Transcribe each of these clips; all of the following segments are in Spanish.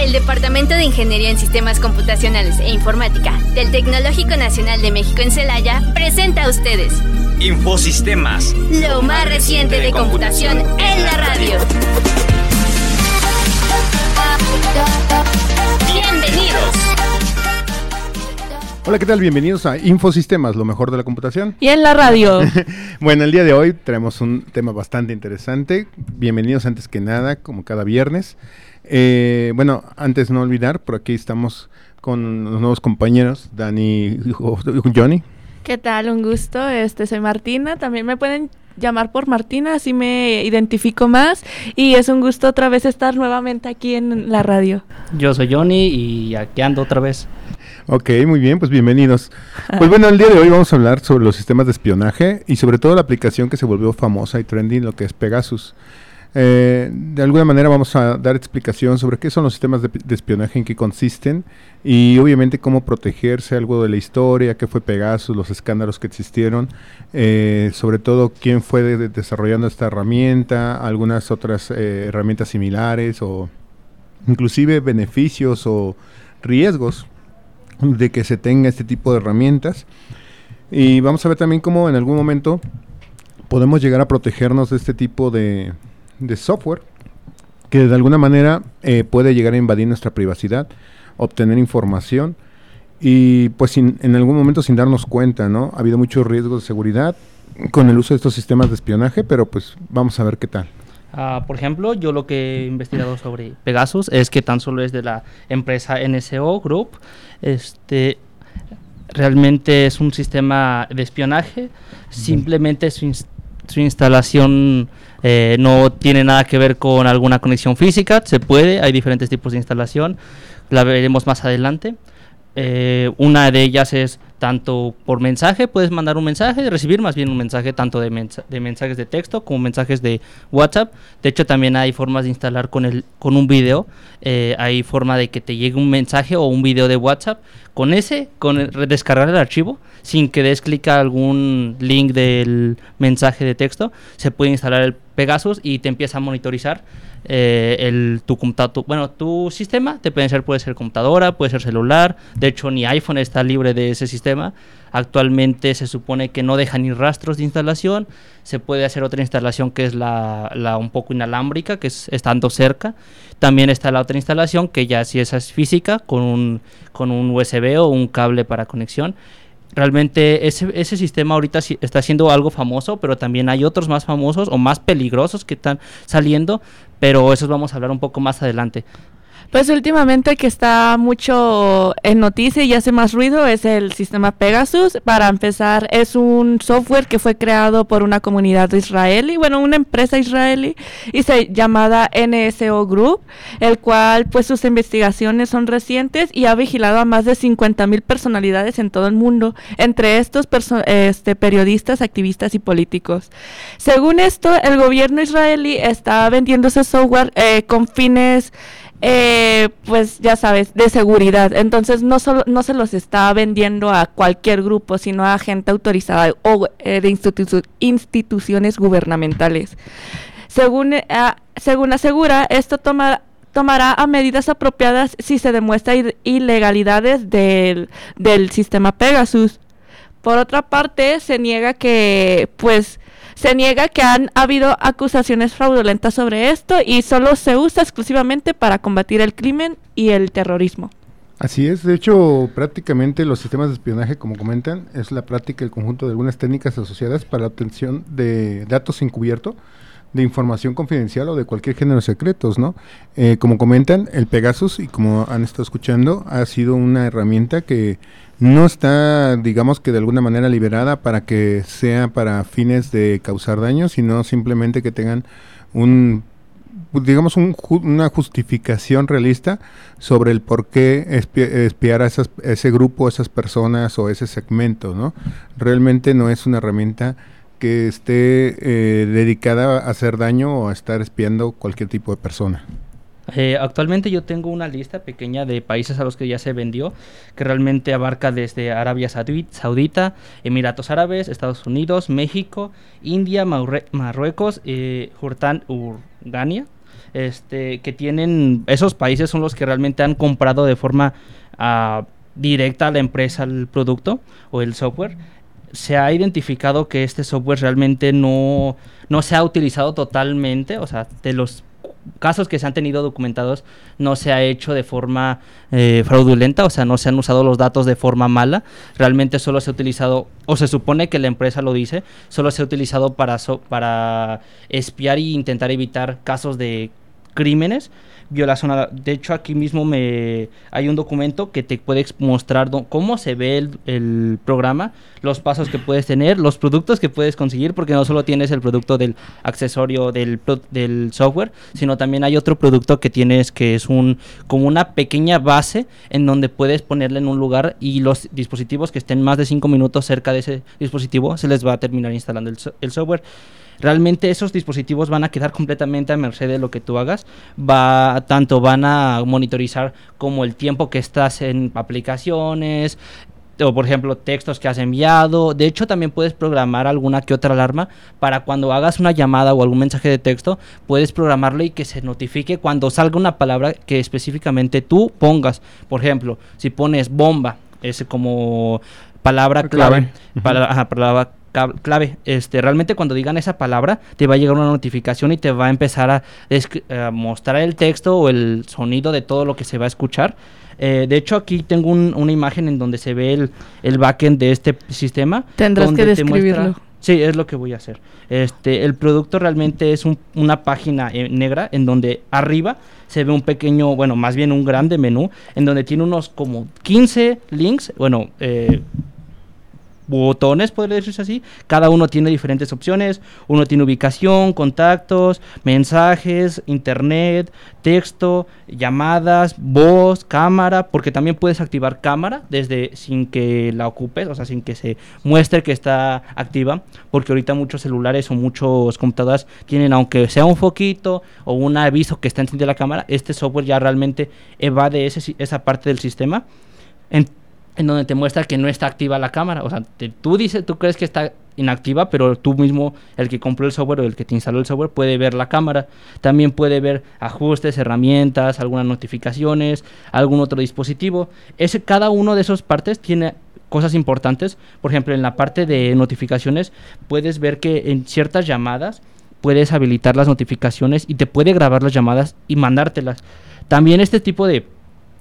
El Departamento de Ingeniería en Sistemas Computacionales e Informática del Tecnológico Nacional de México en Celaya presenta a ustedes Infosistemas, lo más reciente de computación en la radio. Bienvenidos. Hola, ¿qué tal? Bienvenidos a Infosistemas, lo mejor de la computación. Y en la radio. bueno, el día de hoy traemos un tema bastante interesante. Bienvenidos antes que nada, como cada viernes. Eh, bueno, antes no olvidar, por aquí estamos con los nuevos compañeros, Dani y Johnny. ¿Qué tal? Un gusto. Este soy Martina. También me pueden llamar por Martina, así me identifico más. Y es un gusto otra vez estar nuevamente aquí en la radio. Yo soy Johnny y aquí ando otra vez. Ok, muy bien, pues bienvenidos. Pues bueno, el día de hoy vamos a hablar sobre los sistemas de espionaje y sobre todo la aplicación que se volvió famosa y trending, lo que es Pegasus. Eh, de alguna manera vamos a dar explicación sobre qué son los sistemas de, espionaje, en qué consisten y obviamente cómo protegerse, algo de la historia, qué fue Pegasus, los escándalos que existieron, eh, sobre todo quién fue desarrollando esta herramienta, algunas otras eh, herramientas similares o inclusive beneficios o riesgos de que se tenga este tipo de herramientas. Y vamos a ver también cómo en algún momento podemos llegar a protegernos de este tipo de, software que de alguna manera eh, puede llegar a invadir nuestra privacidad, obtener información y pues en algún momento sin darnos cuenta, ¿no? Ha habido muchos riesgos de seguridad con el uso de estos sistemas de espionaje, pero pues vamos a ver qué tal. Ah, por ejemplo, yo lo que he investigado sobre Pegasus es que tan solo es de la empresa NSO Group. Este, realmente es un sistema de espionaje. Simplemente su, instalación eh, no tiene nada que ver con alguna conexión física. Se puede, hay diferentes tipos de instalación. La veremos más adelante. Eh, una de ellas es tanto por mensaje, puedes mandar un mensaje, recibir más bien un mensaje tanto de, mensajes de texto como mensajes de WhatsApp. De hecho, también hay formas de instalar con, el, con un video. Eh, hay forma de que te llegue un mensaje o un video de WhatsApp. Con ese, con descargar el archivo, sin que des clic a algún link del mensaje de texto, se puede instalar el Pegasus y te empieza a monitorizar eh, el, tu, tu, bueno, tu sistema, te puede ser, puede ser computadora, puede ser celular, de hecho ni iPhone está libre de ese sistema, actualmente se supone que no deja ni rastros de instalación, se puede hacer otra instalación que es la, la un poco inalámbrica, que es estando cerca, también está la otra instalación que ya si esa es física, con un, con un USB o un cable para conexión, realmente ese, ese sistema ahorita está siendo algo famoso, pero también hay otros más famosos o más peligrosos que están saliendo, pero esos vamos a hablar un poco más adelante. Pues últimamente que está mucho en noticia y hace más ruido es el sistema Pegasus. Para empezar, es un software que fue creado por una comunidad israelí, bueno, una empresa israelí y se llamada NSO Group, el cual pues sus investigaciones son recientes y ha vigilado a más de 50 mil personalidades en todo el mundo, entre estos este, periodistas, activistas y políticos. Según esto, el gobierno israelí está vendiendo ese software eh, con fines eh, pues ya sabes, de seguridad. Entonces no, solo, no se los está vendiendo a cualquier grupo, sino a gente autorizada o eh, de instituciones gubernamentales. Según, eh, asegura, esto toma, tomará a medidas apropiadas si se demuestra ilegalidades del sistema Pegasus. Por otra parte, se niega que, pues, se niega que han habido acusaciones fraudulentas sobre esto y solo se usa exclusivamente para combatir el crimen y el terrorismo. Así es, de hecho prácticamente los sistemas de espionaje, como comentan, es la práctica del conjunto de algunas técnicas asociadas para la obtención de datos encubierto, de información confidencial o de cualquier género secretos, ¿no? Eh, como comentan, el Pegasus, y como han estado escuchando, ha sido una herramienta que no está, digamos que de alguna manera liberada para que sea para fines de causar daño, sino simplemente que tengan un digamos una justificación realista sobre el por qué espiar a, ese grupo, esas personas o ese segmento, ¿no? Realmente no es una herramienta que esté eh, dedicada a hacer daño o a estar espiando cualquier tipo de persona. Eh, actualmente yo tengo una lista pequeña de países a los que ya se vendió, que realmente abarca desde Arabia Saudita, Emiratos Árabes, Estados Unidos, México, India, Marruecos, eh, Urgania, este, que tienen, esos países son los que realmente han comprado de forma uh, directa a la empresa el producto o el software se ha identificado que este software realmente no, no se ha utilizado totalmente, o sea, de los casos que se han tenido documentados no se ha hecho de forma eh, fraudulenta, o sea, no se han usado los datos de forma mala, realmente solo se ha utilizado, o se supone que la empresa lo dice, solo se ha utilizado para, para espiar e intentar evitar casos de crímenes, violación a De hecho, aquí mismo me hay un documento que te puede mostrar cómo se ve el, programa, los pasos que puedes tener, los productos que puedes conseguir, porque no solo tienes el producto del accesorio del, del software, sino también hay otro producto que tienes que es un como una pequeña base en donde puedes ponerle en un lugar y los dispositivos que estén más de 5 minutos cerca de ese dispositivo se les va a terminar instalando el, el software realmente esos dispositivos van a quedar completamente a merced de lo que tú hagas. Va, tanto van a monitorizar como el tiempo que estás en aplicaciones, o por ejemplo textos que has enviado. De hecho, también puedes programar alguna que otra alarma para cuando hagas una llamada o algún mensaje de texto, puedes programarlo y que se notifique cuando salga una palabra que específicamente tú pongas. Por ejemplo, si pones bomba, es como palabra clave, palabra clave. Este, realmente cuando digan esa palabra, te va a llegar una notificación y te va a empezar a, mostrar el texto o el sonido de todo lo que se va a escuchar. Eh, de hecho, aquí tengo una imagen en donde se ve el, el backend de este sistema. Tendrás que describirlo. sí, es lo que voy a hacer. Este, el producto realmente es una página eh, negra en donde arriba se ve un pequeño, bueno, más bien un grande menú, en donde tiene unos como 15 links, bueno, eh, botones, podría decirse así. Cada uno tiene diferentes opciones. Uno tiene ubicación, contactos, mensajes, internet, texto, llamadas, voz, cámara, porque también puedes activar cámara desde sin que la ocupes, o sea, sin que se muestre que está activa, porque ahorita muchos celulares o muchos computadoras tienen, aunque sea un foquito o un aviso que está encendida la cámara, este software ya realmente evade ese, esa parte del sistema en donde te muestra que no está activa la cámara. O sea, tú dices, tú crees que está inactiva, pero tú mismo, el que compró el software o el que te instaló el software, puede ver la cámara. También puede ver ajustes, herramientas, algunas notificaciones, algún otro dispositivo. Ese, cada uno de esas partes tiene cosas importantes. Por ejemplo, en la parte de notificaciones, puedes ver que en ciertas llamadas puedes habilitar las notificaciones y te puede grabar las llamadas y mandártelas. También este tipo de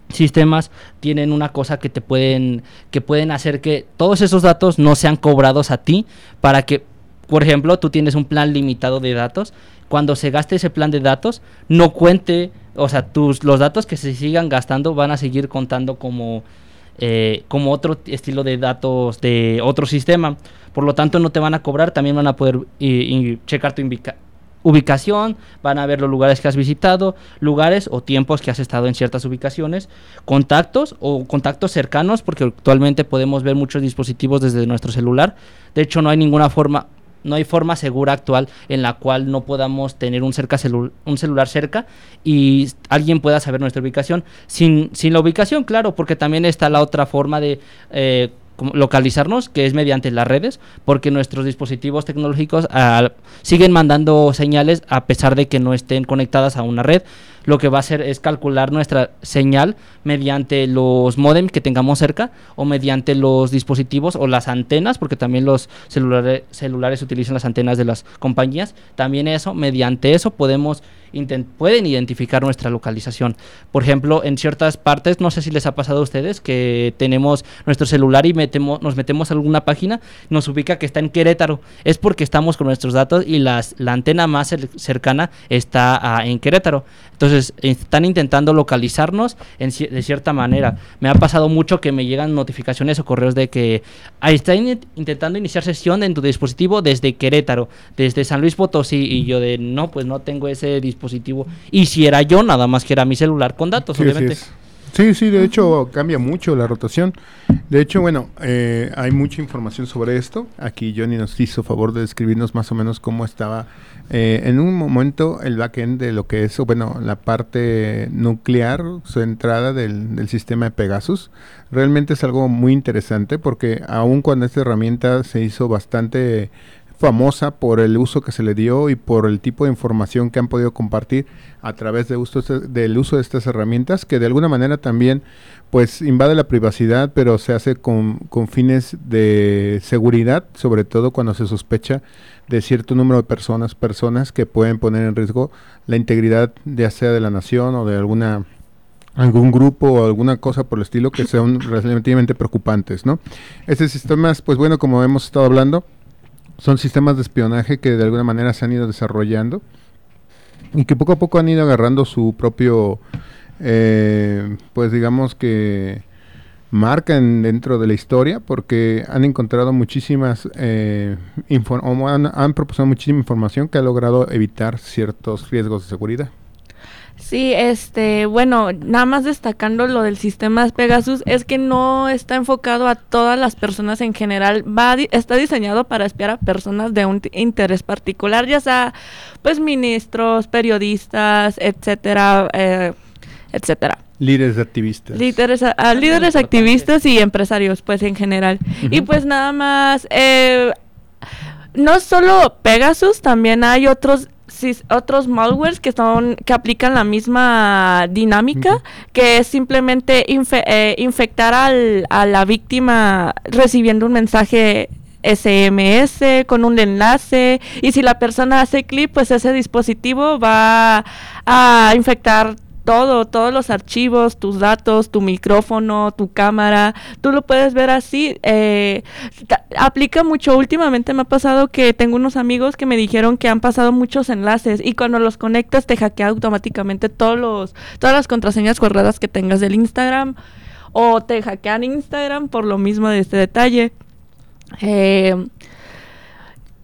sistemas tienen una cosa que te pueden que pueden hacer que todos esos datos no sean cobrados a ti para que por ejemplo tú tienes un plan limitado de datos. Cuando se gaste ese plan de datos no cuente o sea tus los datos que se sigan gastando van a seguir contando como eh, como otro estilo de datos de otro sistema. Por lo tanto no te van a cobrar también van a poder checar tu ubicación, van a ver los lugares que has visitado, lugares o tiempos que has estado en ciertas ubicaciones, contactos o contactos cercanos, porque actualmente podemos ver muchos dispositivos desde nuestro celular. De hecho, no hay ninguna forma, no hay forma segura actual en la cual no podamos tener un, cerca un celular cerca y alguien pueda saber nuestra ubicación. Sin, sin la ubicación, claro, porque también está la otra forma de... Eh, localizarnos, que es mediante las redes, porque nuestros dispositivos tecnológicos siguen mandando señales a pesar de que no estén conectadas a una red. Lo que va a hacer es calcular nuestra señal mediante los modems que tengamos cerca o mediante los dispositivos o las antenas, porque también los celulares, celulares utilizan las antenas de las compañías. También eso, mediante eso podemos pueden identificar nuestra localización. Por ejemplo, en ciertas partes, no sé si les ha pasado a ustedes, que tenemos nuestro celular y metemos, nos metemos a alguna página, nos ubica que está en Querétaro. Es porque estamos con nuestros datos y las, la antena más cercana está ah, en Querétaro. Están intentando localizarnos en, de cierta manera. Me ha pasado mucho que me llegan notificaciones o correos de que están intentando iniciar sesión en tu dispositivo desde Querétaro, desde San Luis Potosí, y yo de no, pues no tengo ese dispositivo dispositivo. Y si era yo, nada más que era mi celular con datos, sí, obviamente. Sí, sí, de hecho cambia mucho la rotación. De hecho, bueno, eh, hay mucha información sobre esto. Aquí Johnny nos hizo favor de describirnos más o menos cómo estaba eh, en un momento el backend de lo que es, bueno, la parte nuclear centrada del, del sistema de Pegasus. Realmente es algo muy interesante porque aun cuando esta herramienta se hizo bastante famosa por el uso que se le dio y por el tipo de información que han podido compartir a través de uso, del uso de estas herramientas, que de alguna manera también pues invade la privacidad, pero se hace con, con fines de seguridad, sobre todo cuando se sospecha de cierto número de personas, personas que pueden poner en riesgo la integridad ya sea de la nación o de alguna algún grupo o alguna cosa por el estilo que sean relativamente preocupantes, ¿no? Estos sistemas, pues bueno, como hemos estado hablando, son sistemas de espionaje que de alguna manera se han ido desarrollando y que poco a poco han ido agarrando su propio, eh, pues digamos que marcan dentro de la historia porque han encontrado muchísimas eh, han, han muchísima información que ha logrado evitar ciertos riesgos de seguridad. Sí, este, bueno, nada más destacando lo del sistema Pegasus es que no está enfocado a todas las personas en general, va está diseñado para espiar a personas de un interés particular, ya sea pues ministros, periodistas, etcétera, eh, etcétera. Líderes activistas. Líderes, a, líderes activistas y empresarios, pues en general. Y pues nada más, eh, no solo Pegasus, también hay otros otros malwares que son que aplican la misma dinámica que es simplemente eh, infectar al, a la víctima recibiendo un mensaje SMS con un enlace y si la persona hace clic pues ese dispositivo va a infectar todo, todos los archivos, tus datos, tu micrófono, tu cámara, tú lo puedes ver así. Eh, aplica mucho. Últimamente me ha pasado que tengo unos amigos que me dijeron que han pasado muchos enlaces y cuando los conectas te hackea automáticamente todos los, todas las contraseñas corredas que tengas del Instagram o te hackean Instagram por lo mismo de este detalle. Eh,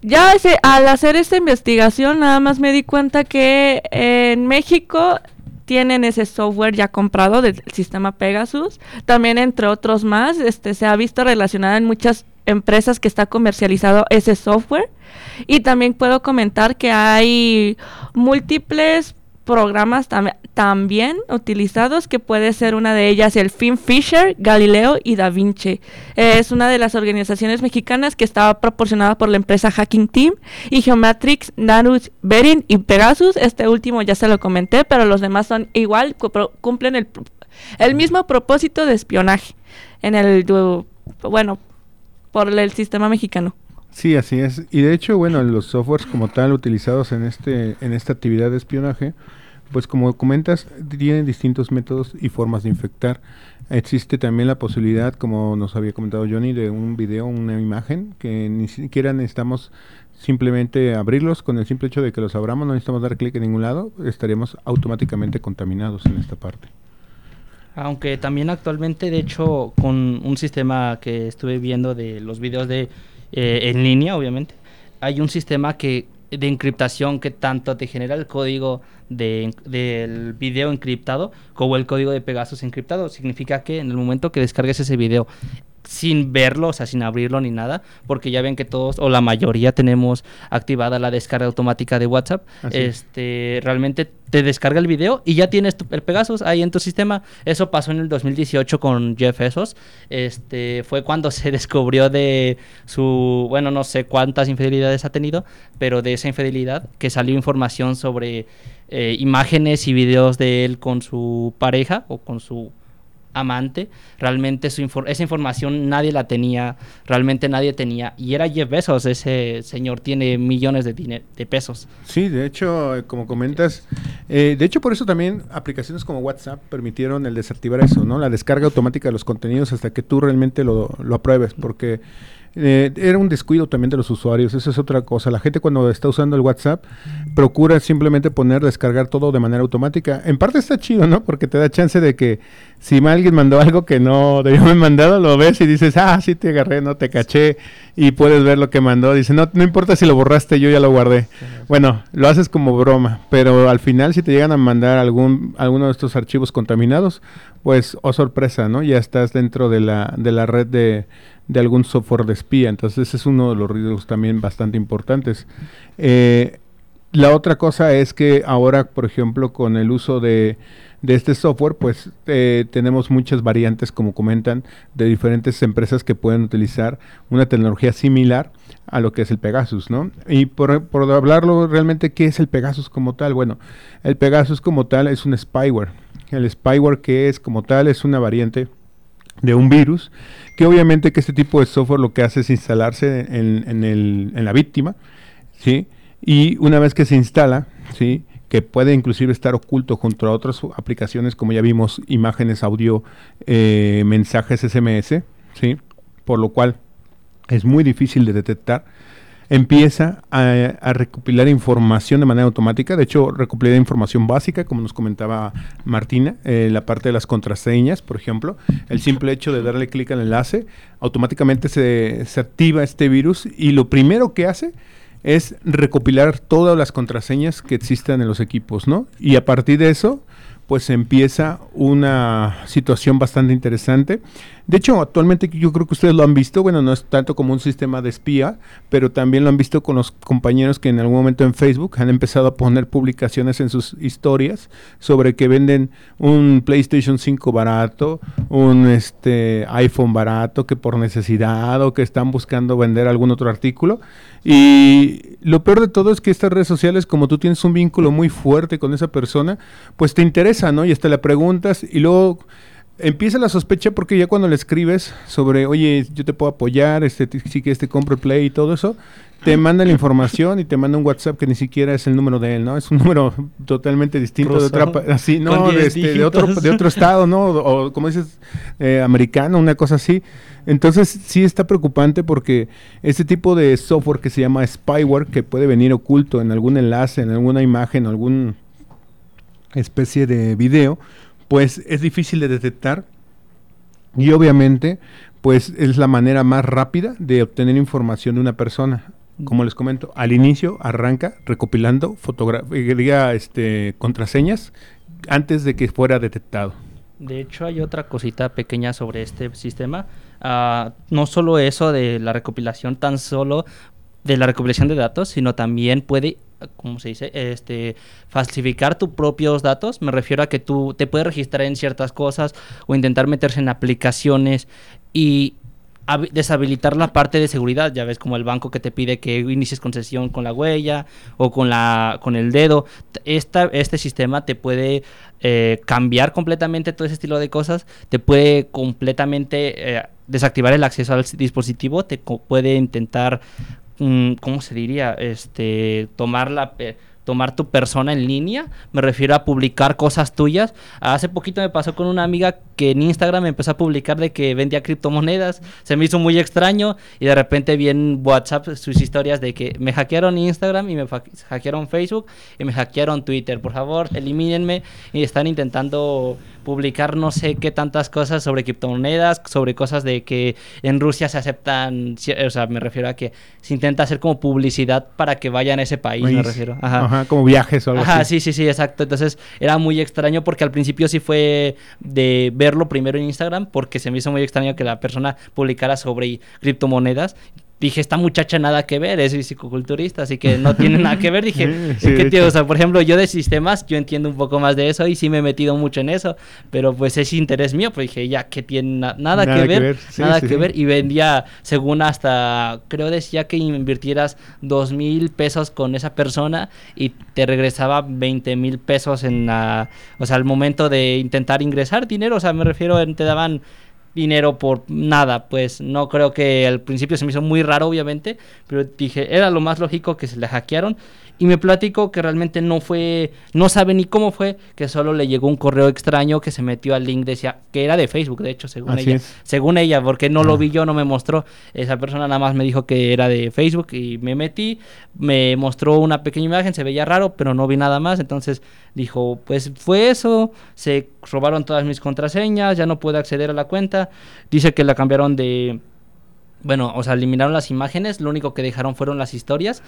ya al hacer esta investigación nada más me di cuenta que en México tienen ese software ya comprado del sistema Pegasus. También entre otros más, este se ha visto relacionada en muchas empresas que está comercializado ese software. Y también puedo comentar que hay múltiples programas también utilizados, que puede ser una de ellas el Fisher, Galileo y Da Vinci. Es una de las organizaciones mexicanas que estaba proporcionada por la empresa Hacking Team y Geomatrix, Nanus, Berin y Pegasus. Este último ya se lo comenté, pero los demás son igual, cumplen el, el mismo propósito de espionaje en el, bueno, por el sistema mexicano. Sí, así es. Y de hecho, bueno, los softwares como tal utilizados en este en esta actividad de espionaje, pues como comentas, tienen distintos métodos y formas de infectar. Existe también la posibilidad, como nos había comentado Johnny, de un video, una imagen, que ni siquiera necesitamos simplemente abrirlos, con el simple hecho de que los abramos, no necesitamos dar clic en ningún lado, estaríamos automáticamente contaminados en esta parte. Aunque también actualmente, de hecho, con un sistema que estuve viendo de los videos de eh, en línea, obviamente, hay un sistema que de encriptación que tanto te genera el código de, del video encriptado como el código de Pegasus encriptado. Significa que en el momento que descargues ese video sin verlo, o sea, sin abrirlo ni nada, porque ya ven que todos o la mayoría tenemos activada la descarga automática de WhatsApp. este, realmente te descarga el video y ya tienes el Pegasus ahí en tu sistema. Eso pasó en el 2018 con Jeff Bezos. Este, fue cuando se descubrió de su, bueno, no sé cuántas infidelidades ha tenido, pero de esa infidelidad que salió información sobre eh, imágenes y videos de él con su pareja o con su amante, realmente su esa información nadie la tenía, realmente nadie tenía. Y era Jeff Bezos, ese señor tiene millones de, de pesos. Sí, de hecho, eh, como comentas, eh, de hecho por eso también aplicaciones como WhatsApp permitieron el desactivar eso, ¿no? La descarga automática de los contenidos hasta que tú realmente lo, lo apruebes, porque eh, era un descuido también de los usuarios, esa es otra cosa. La gente cuando está usando el WhatsApp procura simplemente poner, descargar todo de manera automática. En parte está chido, ¿no? Porque te da chance de que si alguien mandó algo que no debió haber mandado, lo ves y dices, ah, sí te agarré, no te caché, y puedes ver lo que mandó. Dice, no, no importa si lo borraste, yo ya lo guardé. Bueno, lo haces como broma, pero al final si te llegan a mandar algún alguno de estos archivos contaminados, pues, oh sorpresa, ¿no? Ya estás dentro de la, de la red de de algún software de espía. Entonces ese es uno de los riesgos también bastante importantes. Eh, la otra cosa es que ahora, por ejemplo, con el uso de, de este software, pues eh, tenemos muchas variantes, como comentan, de diferentes empresas que pueden utilizar una tecnología similar a lo que es el Pegasus, ¿no? Y por, por hablarlo realmente, ¿qué es el Pegasus como tal? Bueno, el Pegasus como tal es un spyware. El spyware que es como tal es una variante de un virus, que obviamente que este tipo de software lo que hace es instalarse en, en, la víctima, ¿sí? Y una vez que se instala, ¿sí? que puede inclusive estar oculto junto a otras aplicaciones como ya vimos, imágenes, audio, eh, mensajes SMS, ¿sí? por lo cual es muy difícil de detectar empieza a, recopilar información de manera automática. De hecho, recopilar información básica, como nos comentaba Martina, eh, la parte de las contraseñas, por ejemplo. El simple hecho de darle clic al enlace, automáticamente se activa este virus y lo primero que hace es recopilar todas las contraseñas que existan en los equipos, ¿no? Y a partir de eso, pues empieza una situación bastante interesante. De hecho, actualmente yo creo que ustedes lo han visto, bueno, no es tanto como un sistema de espía, pero también lo han visto con los compañeros que en algún momento en Facebook han empezado a poner publicaciones en sus historias sobre que venden un PlayStation 5 barato, un este iPhone barato que por necesidad o que están buscando vender algún otro artículo. Y lo peor de todo es que estas redes sociales, como tú tienes un vínculo muy fuerte con esa persona, pues te interesa, ¿no? Y hasta le preguntas y luego empieza la sospecha porque ya cuando le escribes sobre, oye, yo te puedo apoyar, este, si quieres te compro el play y todo eso, te manda la información y te manda un WhatsApp que ni siquiera es el número de él, ¿no? Es un número totalmente distinto de otra, así, no, de, este, de, otro, de otro estado, ¿no? O, como dices, eh, americano, una cosa así. Entonces sí está preocupante porque este tipo de software que se llama spyware, que puede venir oculto en algún enlace, en alguna imagen, alguna especie de video, pues es difícil de detectar y obviamente pues es la manera más rápida de obtener información de una persona. Como les comento, al inicio arranca recopilando fotografía, este, contraseñas antes de que fuera detectado. De hecho, hay otra cosita pequeña sobre este sistema. Uh, no solo eso de la recopilación, tan solo de la recopilación de datos, sino también puede ¿cómo se dice? Este, falsificar tus propios datos. Me refiero a que tú te puedes registrar en ciertas cosas o intentar meterse en aplicaciones y deshabilitar la parte de seguridad, ya ves como el banco que te pide que inicies con sesión con la huella o con la con el dedo. Este sistema te puede eh, cambiar completamente todo ese estilo de cosas, te puede completamente eh, desactivar el acceso al dispositivo, te puede intentar Mm, ¿cómo se diría? Este, tomar la tomar tu persona en línea, me refiero a publicar cosas tuyas. Hace poquito me pasó con una amiga que en Instagram empezó a publicar de que vendía criptomonedas, se me hizo muy extraño y de repente vi en WhatsApp sus historias de que me hackearon Instagram y me hackearon Facebook y me hackearon Twitter, por favor, elimínenme. Y están intentando publicar no sé qué tantas cosas sobre criptomonedas, sobre cosas de que en Rusia se aceptan, o sea, me refiero a que se intenta hacer como publicidad para que vayan a ese país, me refiero. Ajá. como viajes o algo Ajá, sí, sí, sí, exacto. Entonces era muy extraño porque al principio sí fue de verlo primero en Instagram porque se me hizo muy extraño que la persona publicara sobre criptomonedas dije, esta muchacha nada que ver, es psicoculturista, así que no tiene nada que ver. Dije, ¿qué tío? O sea, por ejemplo, yo de sistemas, yo entiendo un poco más de eso y sí me he metido mucho en eso, pero pues es interés mío, pues dije, ya que tiene nada, que ver, nada que ver, y vendía, según hasta, creo decía que invirtieras dos mil pesos con esa persona y te regresaba 20 mil pesos en la, o sea, al momento de intentar ingresar dinero, o sea, me refiero, te daban dinero por nada, pues no creo que al principio se me hizo muy raro, obviamente, pero dije, era lo más lógico que se le hackearon y me platico que realmente no fue, no sabe ni cómo fue, que solo le llegó un correo extraño que se metió al link, decía que era de Facebook, de hecho, según ella, según ella, porque no lo vi yo, no me mostró, esa persona nada más me dijo que era de Facebook y me metí, me mostró una pequeña imagen, se veía raro, pero no vi nada más, entonces dijo, pues fue eso, se robaron todas mis contraseñas, ya no puedo acceder a la cuenta, dice que la cambiaron de bueno, o sea, eliminaron las imágenes, lo único que dejaron fueron las historias.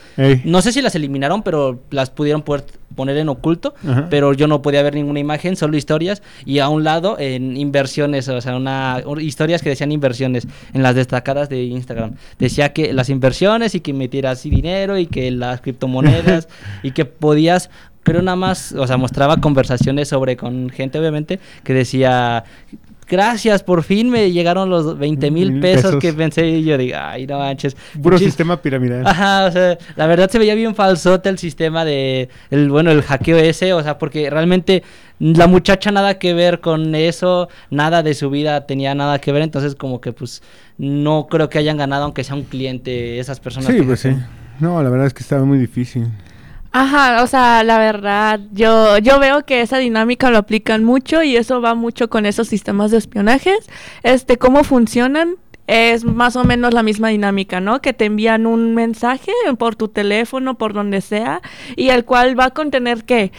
No sé si las eliminaron, pero las pudieron poner en oculto, pero yo no podía ver ninguna imagen, solo historias y a un lado en inversiones, o sea, una historias que decían inversiones en las destacadas de Instagram. Decía que las inversiones y que metieras dinero y que las criptomonedas y que podías creo nada más, o sea, mostraba conversaciones sobre con gente obviamente que decía gracias, por fin me llegaron los 20 mil pesos, pesos. que pensé y yo digo, ay, no manches. Puro Muchis- sistema piramidal. Ajá, o sea, la verdad se veía bien falsote el sistema de, el, bueno, el hackeo ese, o sea, porque realmente la muchacha nada que ver con eso, nada de su vida tenía nada que ver, entonces como que pues no creo que hayan ganado aunque sea un cliente esas personas. Sí, que pues sí. No, la verdad es que estaba muy difícil. Ajá, o sea, la verdad, yo, yo veo que esa dinámica lo aplican mucho y eso va mucho con esos sistemas de espionajes. Este, cómo funcionan es más o menos la misma dinámica, ¿no? Que te envían un mensaje por tu teléfono, por donde sea, y el cual va a contener qué?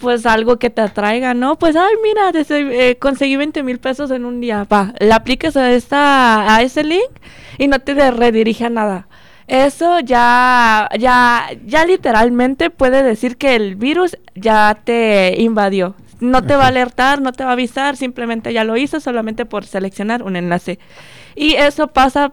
Pues algo que te atraiga, ¿no? Pues, ay, mira, eh, conseguí 20 mil pesos en un día. Va, le aplicas a, esta, a ese link y no te redirige a nada. Eso ya, ya, ya literalmente puede decir que el virus ya te invadió. No te va a alertar, no te va a avisar, simplemente ya lo hizo solamente por seleccionar un enlace. Y eso pasa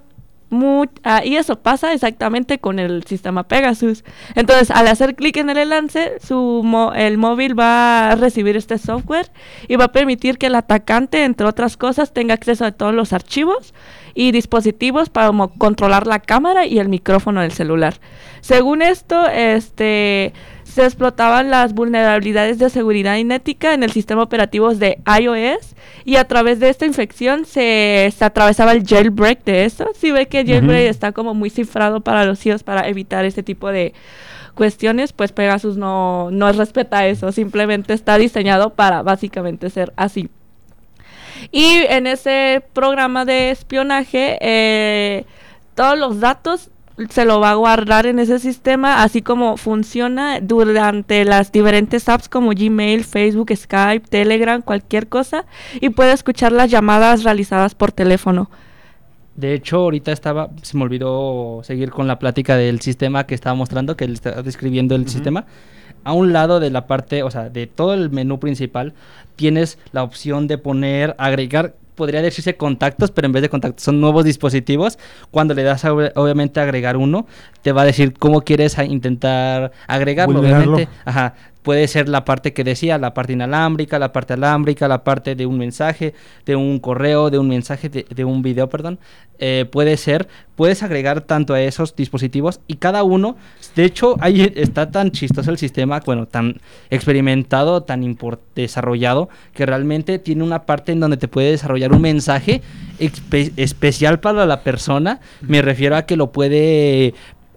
ah, y eso pasa exactamente con el sistema Pegasus. Entonces, al hacer clic en el enlace, su el móvil va a recibir este software y va a permitir que el atacante, entre otras cosas, tenga acceso a todos los archivos y dispositivos para controlar la cámara y el micrófono del celular. Según esto, este se explotaban las vulnerabilidades de seguridad inética en el sistema operativo de iOS y a través de esta infección se, se atravesaba el jailbreak de eso. Si ve que jailbreak está como muy cifrado para los iOS para evitar este tipo de cuestiones, pues Pegasus no, no respeta eso, simplemente está diseñado para básicamente ser así. Y en ese programa de espionaje, eh, todos los datos se lo va a guardar en ese sistema, así como funciona durante las diferentes apps como Gmail, Facebook, Skype, Telegram, cualquier cosa, y puede escuchar las llamadas realizadas por teléfono. De hecho, ahorita estaba, se me olvidó seguir con la plática del sistema que estaba mostrando, que él está describiendo el sistema. A un lado de la parte, o sea, de todo el menú principal, tienes la opción de poner, agregar, podría decirse contactos, pero en vez de contactos son nuevos dispositivos. Cuando le das, a- obviamente, a agregar uno, te va a decir cómo quieres intentar agregarlo. Vulnerarlo. Obviamente, Ajá. Puede ser la parte que decía, la parte inalámbrica, la parte alámbrica, la parte de un mensaje, de un correo, de un mensaje, de, de un video, perdón. Eh, puede ser, puedes agregar tanto a esos dispositivos y cada uno, de hecho, ahí está tan chistoso el sistema, bueno, tan experimentado, tan desarrollado, que realmente tiene una parte en donde te puede desarrollar un mensaje espe- especial para la persona. Me refiero a que lo puede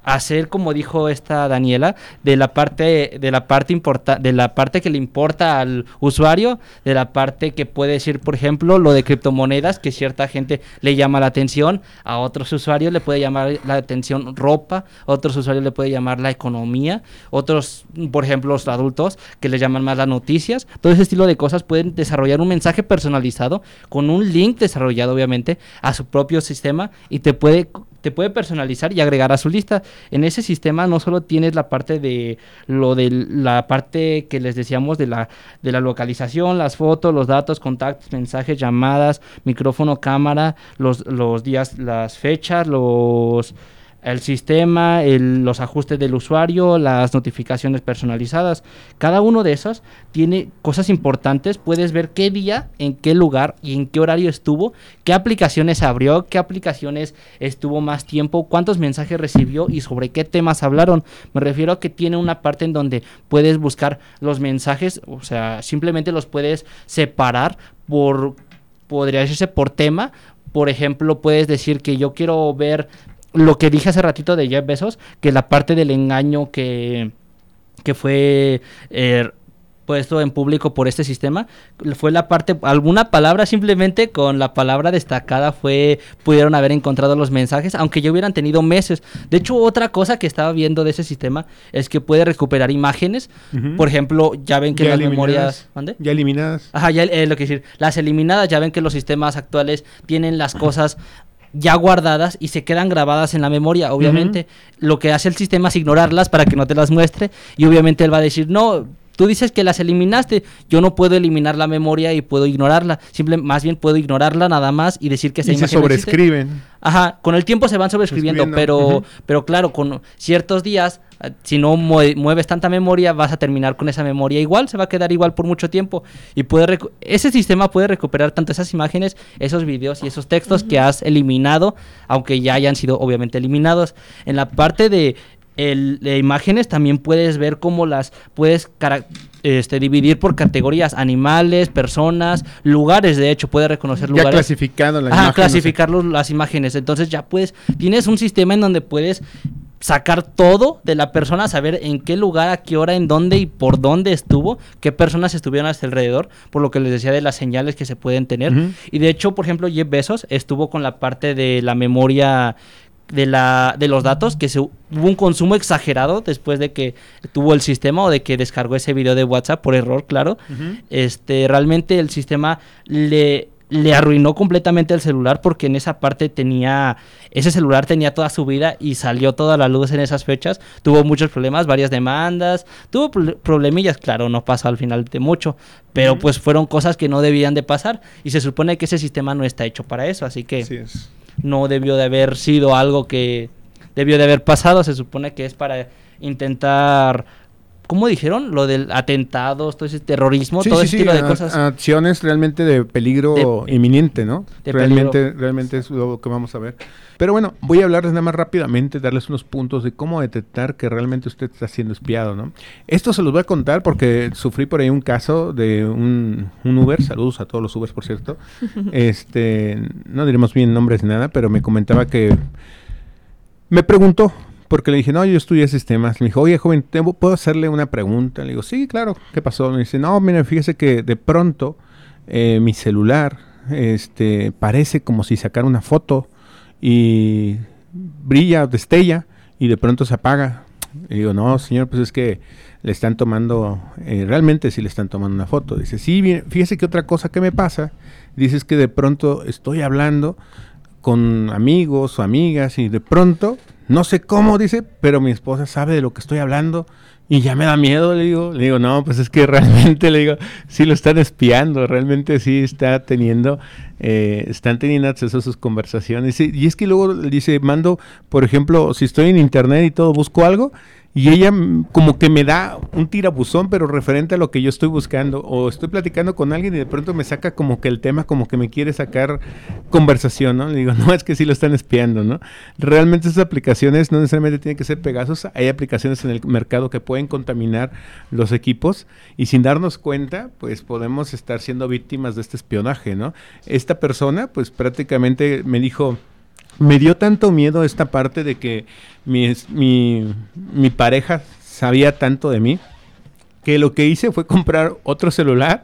hacer como dijo esta Daniela de la parte de la parte importa de la parte que le importa al usuario de la parte que puede decir por ejemplo lo de criptomonedas que cierta gente le llama la atención a otros usuarios le puede llamar la atención ropa otros usuarios le puede llamar la economía otros por ejemplo los adultos que les llaman más las noticias todo ese estilo de cosas pueden desarrollar un mensaje personalizado con un link desarrollado obviamente a su propio sistema y te puede te puede personalizar y agregar a su lista. En ese sistema no solo tienes la parte de lo de la parte que les decíamos de la de la localización, las fotos, los datos, contactos, mensajes, llamadas, micrófono, cámara, los los días, las fechas, los el sistema, el- los ajustes del usuario, las notificaciones personalizadas. Cada uno de esos tiene cosas importantes. Puedes ver qué día, en qué lugar y en qué horario estuvo, qué aplicaciones abrió, qué aplicaciones estuvo más tiempo, cuántos mensajes recibió y sobre qué temas hablaron. Me refiero a que tiene una parte en donde puedes buscar los mensajes, o sea, simplemente los puedes separar por, podría decirse por tema. Por ejemplo, puedes decir que yo quiero ver lo que dije hace ratito de Jeff Bezos, que la parte del engaño que, que fue eh, puesto en público por este sistema, fue la parte, alguna palabra simplemente con la palabra destacada fue, pudieron haber encontrado los mensajes, aunque ya hubieran tenido meses. De hecho, otra cosa que estaba viendo de ese sistema es que puede recuperar imágenes. Por ejemplo, ya ven que Ya las memorias... ¿Mande? Ya eliminadas. Ajá, ya eh, lo que decir. Las eliminadas, ya ven que los sistemas actuales tienen las cosas ya guardadas y se quedan grabadas en la memoria. Obviamente, lo que hace el sistema es ignorarlas para que no te las muestre. Y obviamente él va a decir, no, tú dices que las eliminaste, yo no puedo eliminar la memoria y puedo ignorarla, simple, más bien puedo ignorarla nada más y decir que esa y se sobrescriben. Ajá, con el tiempo se van sobrescribiendo, pero, pero claro, con ciertos días, eh, si no mueves tanta memoria, vas a terminar con esa memoria igual, se va a quedar igual por mucho tiempo. Y puede ese sistema puede recuperar tanto esas imágenes, esos videos y esos textos que has eliminado, aunque ya hayan sido obviamente eliminados. En la parte de el, de imágenes también puedes ver cómo las puedes este, dividir por categorías, animales, personas, lugares, de hecho, puede reconocer lugares. Ya clasificando las clasificar las imágenes. Entonces ya puedes, tienes un sistema en donde puedes sacar todo de la persona, saber en qué lugar, a qué hora, en dónde y por dónde estuvo, qué personas estuvieron hasta alrededor, por lo que les decía de las señales que se pueden tener. Y de hecho, por ejemplo, Jeff Bezos estuvo con la parte de la memoria de, la, de los datos, que se, hubo un consumo exagerado después de que tuvo el sistema o de que descargó ese video de WhatsApp por error, claro. Este, realmente el sistema le, le arruinó completamente el celular porque en esa parte tenía, ese celular tenía toda su vida y salió toda la luz en esas fechas. Tuvo muchos problemas, varias demandas, tuvo problemillas, claro, no pasó al final de mucho, pero pues fueron cosas que no debían de pasar y se supone que ese sistema no está hecho para eso, así que no debió de haber sido algo que debió de haber pasado, se supone que es para intentar ¿cómo dijeron? Lo del atentado, todo ese terrorismo, todo ese tipo de cosas. Acciones realmente de peligro inminente, ¿no? realmente, realmente es lo que vamos a ver. Pero bueno, voy a hablarles nada más rápidamente, darles unos puntos de cómo detectar que realmente usted está siendo espiado, ¿no? Esto se los voy a contar porque sufrí por ahí un caso de un, un Uber, saludos a todos los Ubers, por cierto. este, no diremos bien nombres ni nada, pero me comentaba que me preguntó, porque le dije, no, yo estudié sistemas. Me dijo, oye, joven, ¿puedo hacerle una pregunta? Le digo, sí, claro, ¿qué pasó? Me dice, no, mire, fíjese que de pronto eh, mi celular este, parece como si sacara una foto y brilla, destella y de pronto se apaga. Le digo, no, señor, pues es que le están tomando, eh, realmente sí le están tomando una foto. Dice, sí, fíjese que otra cosa que me pasa, dice es que de pronto estoy hablando con amigos o amigas y de pronto no sé cómo, dice, pero mi esposa sabe de lo que estoy hablando y ya me da miedo, le digo. Le digo, no, pues es que realmente, le digo, sí lo están espiando, realmente sí está teniendo, eh, están teniendo acceso a sus conversaciones. Y, y es que luego dice, mando, por ejemplo, si estoy en internet y todo, busco algo y ella como que me da un tirabuzón, pero referente a lo que yo estoy buscando. O estoy platicando con alguien y de pronto me saca como que el tema, como que me quiere sacar conversación, ¿no? Le digo, no, es que sí lo están espiando, ¿no? Realmente esas aplicaciones no necesariamente tienen que ser Pegasus. Hay aplicaciones en el mercado que pueden contaminar los equipos y sin darnos cuenta, pues podemos estar siendo víctimas de este espionaje, ¿no? Esta persona, pues prácticamente me dijo me dio tanto miedo esta parte de que mi, mi, mi, pareja sabía tanto de mí que lo que hice fue comprar otro celular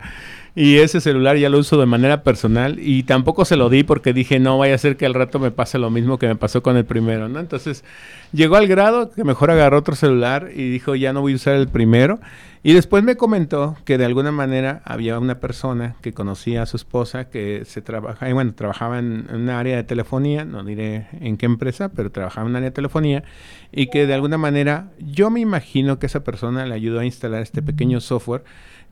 y ese celular ya lo uso de manera personal y tampoco se lo di porque dije no vaya a ser que al rato me pase lo mismo que me pasó con el primero, ¿no? Entonces llegó al grado que mejor agarró otro celular y dijo ya no voy a usar el primero y después me comentó que de alguna manera había una persona que conocía a su esposa que se trabaja, y bueno, trabajaba en, una área de telefonía, no diré en qué empresa, pero trabajaba en un área de telefonía y que de alguna manera yo me imagino que esa persona le ayudó a instalar este pequeño software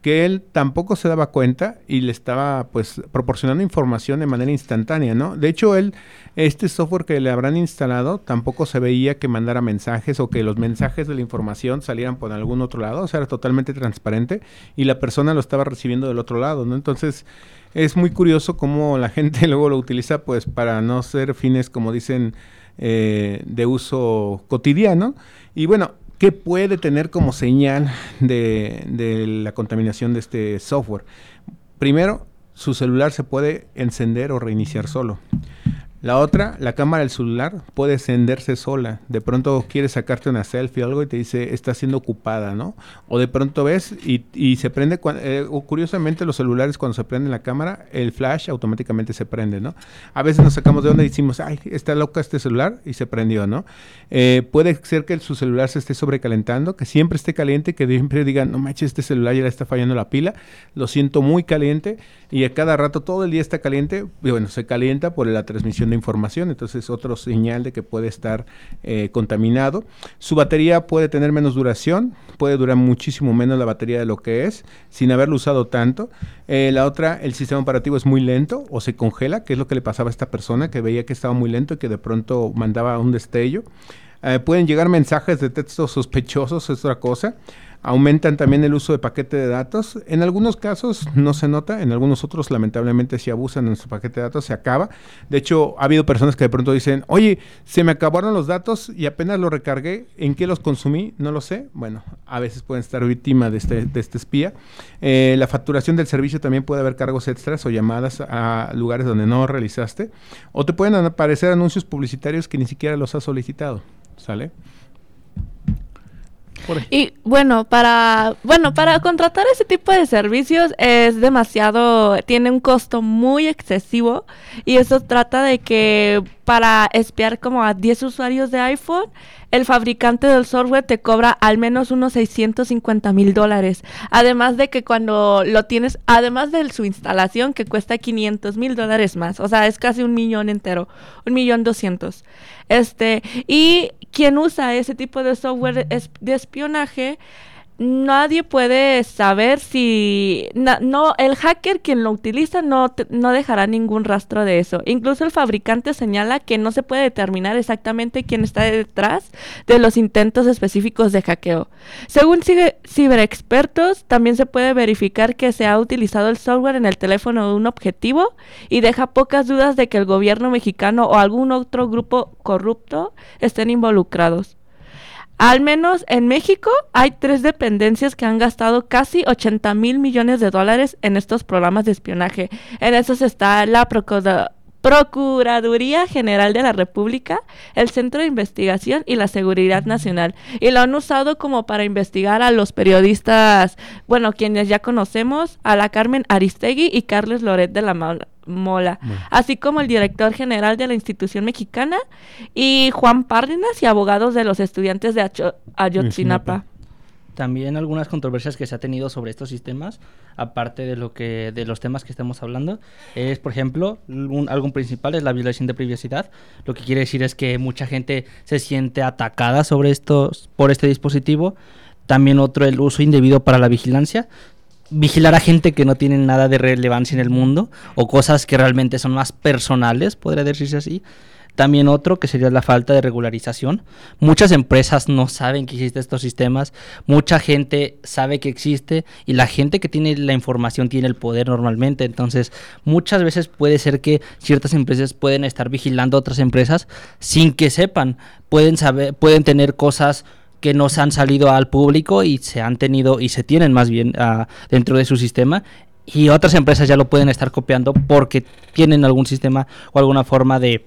que él tampoco se daba cuenta y le estaba pues proporcionando información de manera instantánea, ¿no? De hecho, él, este software que le habrán instalado, tampoco se veía que mandara mensajes o que los mensajes de la información salieran por algún otro lado, o sea, era totalmente transparente y la persona lo estaba recibiendo del otro lado, ¿no? Entonces, es muy curioso cómo la gente luego lo utiliza pues para no ser fines, como dicen, eh, de uso cotidiano. Y bueno, ¿Qué puede tener como señal de, la contaminación de este software? Primero, su celular se puede encender o reiniciar solo. La otra, la cámara del celular puede encenderse sola. De pronto quieres sacarte una selfie o algo y te dice está siendo ocupada, ¿no? O de pronto ves y, se prende, eh, o curiosamente los celulares cuando se prende la cámara, el flash automáticamente se prende, ¿no? A veces nos sacamos de onda y decimos, ay, está loca este celular y se prendió, ¿no? Eh, puede ser que su celular se esté sobrecalentando, que siempre esté caliente, que siempre digan, no manches, este celular ya le está fallando la pila, lo siento muy caliente y a cada rato todo el día está caliente, y bueno, se calienta por la transmisión información, entonces otro señal de que puede estar eh, contaminado. Su batería puede tener menos duración, puede durar muchísimo menos la batería de lo que es, sin haberlo usado tanto. Eh, la otra, el sistema operativo es muy lento o se congela, que es lo que le pasaba a esta persona, que veía que estaba muy lento y que de pronto mandaba un destello. Eh, pueden llegar mensajes de texto sospechosos, es otra cosa. Aumentan también el uso de paquete de datos. En algunos casos no se nota, en algunos otros lamentablemente si abusan de nuestro paquete de datos se acaba. De hecho, ha habido personas que de pronto dicen, oye, se me acabaron los datos y apenas los recargué, ¿en qué los consumí? No lo sé. Bueno, a veces pueden estar víctima de este, de este espía. Eh, la facturación del servicio también puede haber cargos extras o llamadas a lugares donde no realizaste. O te pueden aparecer anuncios publicitarios que ni siquiera los has solicitado. ¿Sale? Y bueno, para bueno, para contratar ese tipo de servicios es demasiado tiene un costo muy excesivo y eso trata de que para espiar como a 10 usuarios de iPhone, el fabricante del software te cobra al menos unos 650 mil dólares. Además de que cuando lo tienes, además de su instalación que cuesta 500 mil dólares más, o sea, es casi un millón entero, un millón doscientos. Este, y quien usa ese tipo de software de espionaje, nadie puede saber si no el hacker quien lo utiliza no no dejará ningún rastro de eso. Incluso el fabricante señala que no se puede determinar exactamente quién está detrás de los intentos específicos de hackeo. Según ciberexpertos, también se puede verificar que se ha utilizado el software en el teléfono de un objetivo y deja pocas dudas de que el gobierno mexicano o algún otro grupo corrupto estén involucrados. Al menos en México hay tres dependencias que han gastado casi 80 mil millones de dólares en estos programas de espionaje. En esos está la Procuraduría General de la República, el Centro de Investigación y la Seguridad Nacional. Y lo han usado como para investigar a los periodistas, bueno, quienes ya conocemos, a la Carmen Aristegui y Carles Loret de la Mola, así como el director general de la institución mexicana y Juan Párdenas y abogados de los estudiantes de Ayotzinapa. También algunas controversias que se ha tenido sobre estos sistemas, aparte de lo que de los temas que estamos hablando, es por ejemplo, algo principal es la violación de privacidad. Lo que quiere decir es que mucha gente se siente atacada sobre estos por este dispositivo. También otro el uso indebido para la vigilancia vigilar a gente que no tiene nada de relevancia en el mundo o cosas que realmente son más personales, podría decirse así. También otro que sería la falta de regularización. Muchas empresas no saben que existen estos sistemas, mucha gente sabe que existe y la gente que tiene la información tiene el poder normalmente. Entonces, muchas veces puede ser que ciertas empresas pueden estar vigilando a otras empresas sin que sepan. Pueden saber, pueden tener cosas que no se han salido al público y se han tenido y se tienen más bien uh, dentro de su sistema y otras empresas ya lo pueden estar copiando porque tienen algún sistema o alguna forma de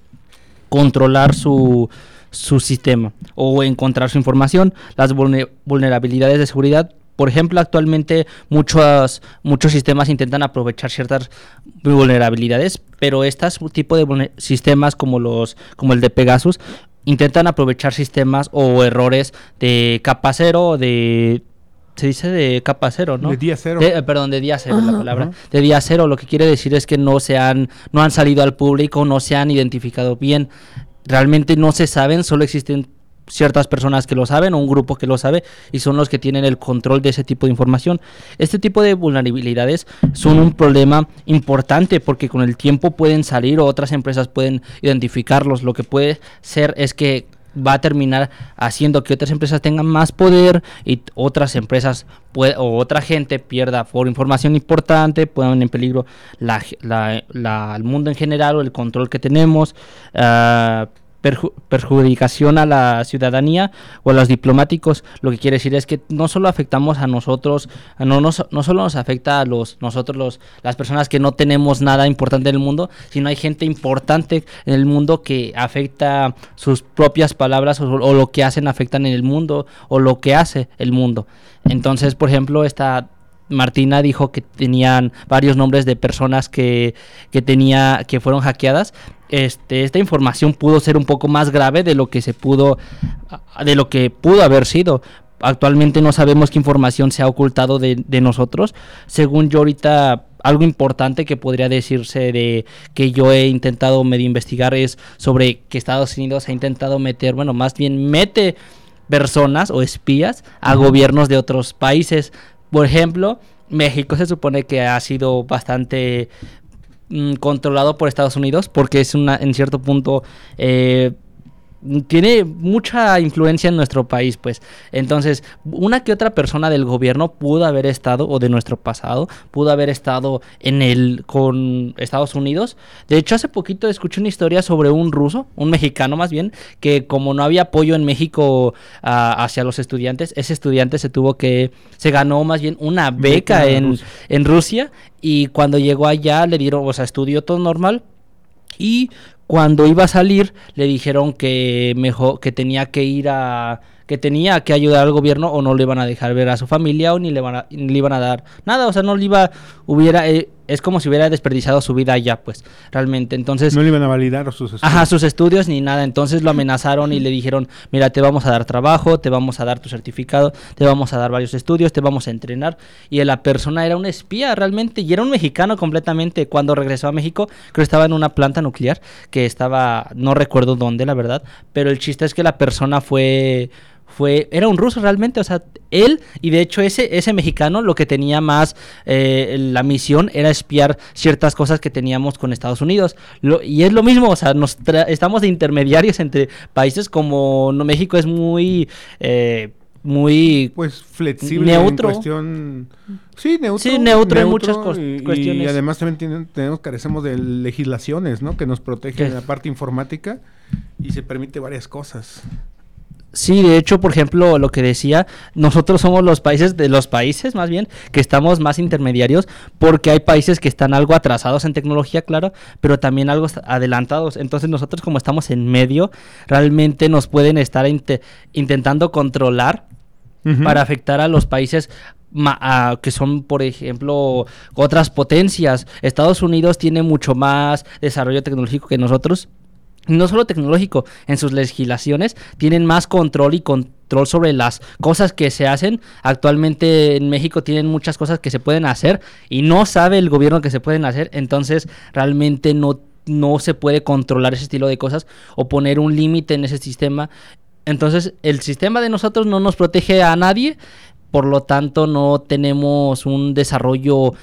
controlar su, su sistema o encontrar su información. Las vulnerabilidades de seguridad por ejemplo, actualmente muchos, muchos sistemas intentan aprovechar ciertas vulnerabilidades, pero estos tipo de sistemas como los como el de Pegasus intentan aprovechar sistemas o errores de capa cero de se dice de capa cero, ¿no? De día cero. Eh, perdón, de día cero la palabra. De día cero, lo que quiere decir es que no se han, no han salido al público, no se han identificado bien. Realmente no se saben, solo existen ciertas personas que lo saben o un grupo que lo sabe y son los que tienen el control de ese tipo de información. Este tipo de vulnerabilidades son un problema importante porque con el tiempo pueden salir o otras empresas pueden identificarlos. Lo que puede ser es que va a terminar haciendo que otras empresas tengan más poder y otras empresas o otra gente pierda información importante, puedan en peligro la, el mundo en general o el control que tenemos. Uh, perjudicación a la ciudadanía o a los diplomáticos. Lo que quiere decir es que no solo afectamos a nosotros, no, solo nos afecta a los nosotros los las personas que no tenemos nada importante en el mundo, sino hay gente importante en el mundo que afecta sus propias palabras o, o lo que hacen afectan en el mundo o lo que hace el mundo. Entonces, por ejemplo, esta Martina dijo que tenían varios nombres de personas que, que, tenía, que fueron hackeadas. Este, esta información pudo ser un poco más grave de lo que se pudo, de lo que pudo haber sido. Actualmente no sabemos qué información se ha ocultado de, de nosotros. Según yo ahorita algo importante que podría decirse de que yo he intentado medio investigar es sobre que Estados Unidos ha intentado meter, bueno, más bien mete personas o espías a gobiernos de otros países. Por ejemplo, México se supone que ha sido bastante mm, controlado por Estados Unidos porque es una en cierto punto eh, tiene mucha influencia en nuestro país, pues. Entonces, una que otra persona del gobierno pudo haber estado, o de nuestro pasado, pudo haber estado en el, con Estados Unidos. De hecho, hace poquito escuché una historia sobre un ruso, un mexicano más bien, que como no había apoyo en México ah, hacia los estudiantes, ese estudiante se tuvo que, se ganó más bien una beca en, en Rusia y cuando llegó allá le dieron, o sea, estudió todo normal y cuando iba a salir le dijeron que mejor que tenía que ir a que tenía que ayudar al gobierno o no le iban a dejar ver a su familia o ni le, van a, le iban a dar nada, o sea, no le iba, hubiera, eh, es como si hubiera desperdiciado su vida allá, pues, realmente. Entonces... No le iban a validar sus estudios. Ajá, sus estudios ni nada. Entonces lo amenazaron y le dijeron, mira, te vamos a dar trabajo, te vamos a dar tu certificado, te vamos a dar varios estudios, te vamos a entrenar. Y la persona era un espía realmente y era un mexicano completamente. Cuando regresó a México, creo que estaba en una planta nuclear que estaba, no recuerdo dónde, la verdad, pero el chiste es que la persona fue fue era un ruso realmente, o sea, él y de hecho ese ese mexicano lo que tenía más eh, la misión era espiar ciertas cosas que teníamos con Estados Unidos. Y es lo mismo, o sea, nos estamos de intermediarios entre países como no, México es muy eh, muy pues flexible neutro. en cuestión sí neutro sí neutro, en muchas cuestiones y además también tenemos carecemos de legislaciones no que nos protegen en la parte informática y se permite varias cosas Sí, de hecho, por ejemplo, lo que decía, nosotros somos los países de los países más bien que estamos más intermediarios porque hay países que están algo atrasados en tecnología, claro, pero también algo adelantados. Entonces, nosotros como estamos en medio, realmente nos pueden estar intentando controlar para afectar a los países que son, por ejemplo, otras potencias. Estados Unidos tiene mucho más desarrollo tecnológico que nosotros no solo tecnológico, en sus legislaciones tienen más control y control sobre las cosas que se hacen. Actualmente en México tienen muchas cosas que se pueden hacer y no sabe el gobierno que se pueden hacer, entonces realmente no, no se puede controlar ese estilo de cosas o poner un límite en ese sistema. Entonces el sistema de nosotros no nos protege a nadie, por lo tanto no tenemos un desarrollo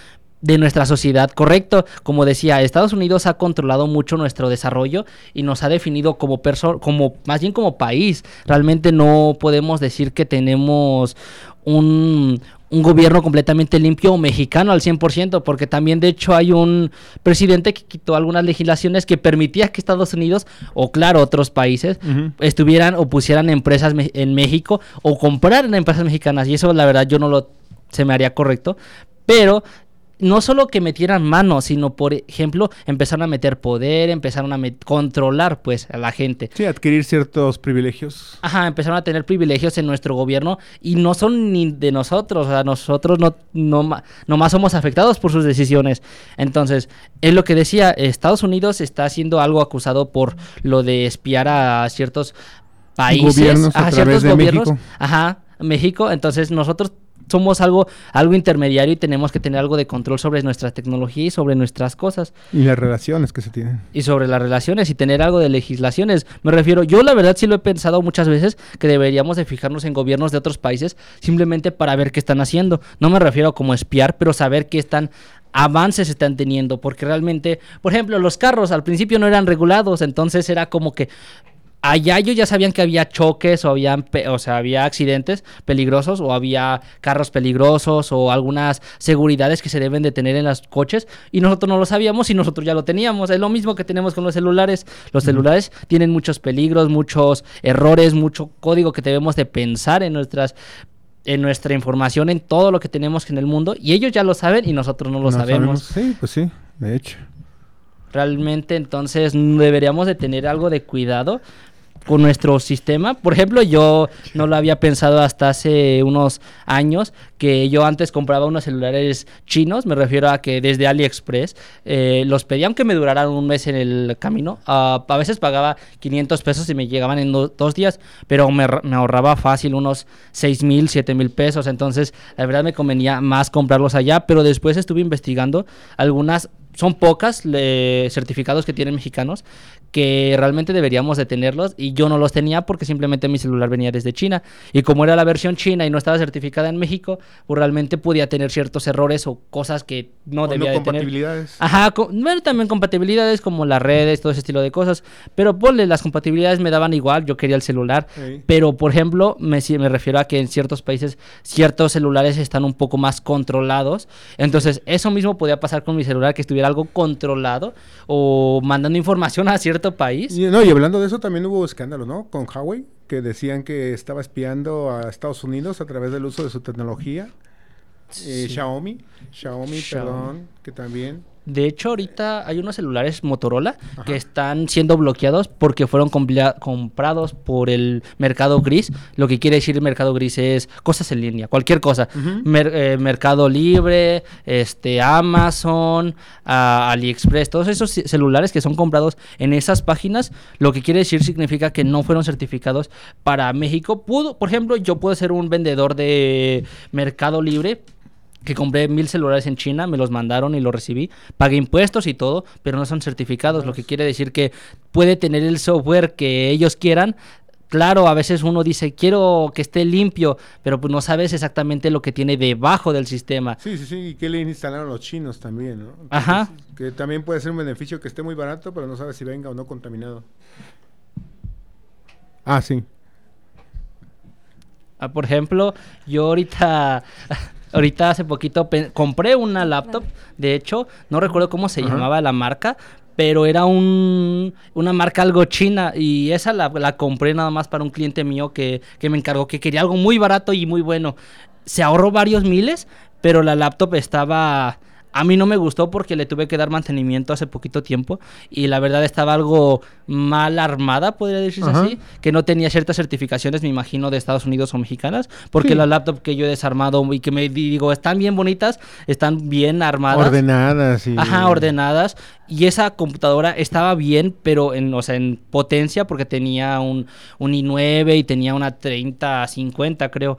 de nuestra sociedad. Correcto, como decía, Estados Unidos ha controlado mucho nuestro desarrollo y nos ha definido como persona, como más bien como país. Realmente no podemos decir que tenemos un, un gobierno completamente limpio mexicano al 100%, porque también de hecho hay un presidente que quitó algunas legislaciones que permitía que Estados Unidos o claro otros países estuvieran o pusieran empresas en México o compraran empresas mexicanas y eso la verdad yo no lo se me haría correcto, pero no solo que metieran mano, sino por ejemplo, empezaron a meter poder, empezaron a controlar pues a la gente. Sí, adquirir ciertos privilegios. Ajá, empezaron a tener privilegios en nuestro gobierno y no son ni de nosotros, o sea, nosotros no, no, más somos afectados por sus decisiones. Entonces, es lo que decía, Estados Unidos está siendo algo acusado por lo de espiar a ciertos países, a, ciertos gobiernos, México. ajá, México, entonces nosotros somos algo, algo intermediario y tenemos que tener algo de control sobre nuestra tecnología y sobre nuestras cosas. Y las relaciones que se tienen. Y sobre las relaciones y tener algo de legislaciones. Me refiero, yo la verdad sí lo he pensado muchas veces que deberíamos de fijarnos en gobiernos de otros países simplemente para ver qué están haciendo. No me refiero como espiar, pero saber qué están avances están teniendo, porque realmente, por ejemplo, los carros al principio no eran regulados, entonces era como que allá ellos ya sabían que había choques o, habían, o sea, había accidentes peligrosos o había carros peligrosos o algunas seguridades que se deben de tener en los coches y nosotros no lo sabíamos y nosotros ya lo teníamos. Es lo mismo que tenemos con los celulares. Los celulares tienen muchos peligros, muchos errores, mucho código que debemos de pensar en nuestras en nuestra información, en todo lo que tenemos en el mundo y ellos ya lo saben y nosotros no lo sabemos. Sí, pues sí, de hecho. Realmente entonces deberíamos de tener algo de cuidado con nuestro sistema. Por ejemplo, yo no lo había pensado hasta hace unos años que yo antes compraba unos celulares chinos, me refiero a que desde AliExpress eh, los pedía aunque me duraran un mes en el camino. Ah, a veces pagaba 500 pesos y me llegaban en dos días, pero me, ahorraba fácil unos 6 mil, 7 mil pesos. Entonces, la verdad me convenía más comprarlos allá, pero después estuve investigando algunas son pocas certificados que tienen mexicanos que realmente deberíamos de tenerlos y yo no los tenía porque simplemente mi celular venía desde China. Y como era la versión china y no estaba certificada en México, pues realmente podía tener ciertos errores o cosas que no debía de tener. Ajá, bueno, también compatibilidades como las redes, todo ese estilo de cosas, pero ponle, las compatibilidades me daban igual, yo quería el celular, pero por ejemplo, me, me refiero a que en ciertos países ciertos celulares están un poco más controlados, entonces eso mismo podía pasar con mi celular, que estuviera algo controlado o mandando información a ciertos país. Y, no, y hablando de eso también hubo escándalo, ¿no? Con Huawei, que decían que estaba espiando a Estados Unidos a través del uso de su tecnología. Eh, Xiaomi, Xiaomi, perdón, que también de hecho, ahorita hay unos celulares Motorola que están siendo bloqueados porque fueron comprados por el mercado gris. Lo que quiere decir el mercado gris es cosas en línea, cualquier cosa. Eh, mercado Libre, este, Amazon, AliExpress, todos esos celulares que son comprados en esas páginas, lo que quiere decir significa que no fueron certificados para México. Pudo, por ejemplo, yo puedo ser un vendedor de Mercado Libre que compré mil celulares en China, me los mandaron y los recibí, pagué impuestos y todo, pero no son certificados, lo que quiere decir que puede tener el software que ellos quieran. Claro, a veces uno dice, quiero que esté limpio, pero pues no sabes exactamente lo que tiene debajo del sistema. Sí, sí, sí, y que le instalaron los chinos también, ¿no? Ajá. Que también puede ser un beneficio que esté muy barato, pero no sabes si venga o no contaminado. Ah, sí. Ah, por ejemplo, yo ahorita Ahorita hace poquito compré una laptop, de hecho, no recuerdo cómo se llamaba la marca, pero era un, una marca algo china y esa la, la, compré nada más para un cliente mío que, que me encargó, que quería algo muy barato y muy bueno. Se ahorró varios miles, pero la laptop estaba a mí no me gustó porque le tuve que dar mantenimiento hace poquito tiempo y la verdad estaba algo mal armada, podría decirse así, que no tenía ciertas certificaciones, me imagino, de Estados Unidos o mexicanas, porque la laptop que yo he desarmado y que me digo, están bien bonitas, están bien armadas. Ordenadas. Y... Ajá, ordenadas. Y esa computadora estaba bien, pero en, o sea, en potencia, porque tenía un, un i9 y tenía una 3050, creo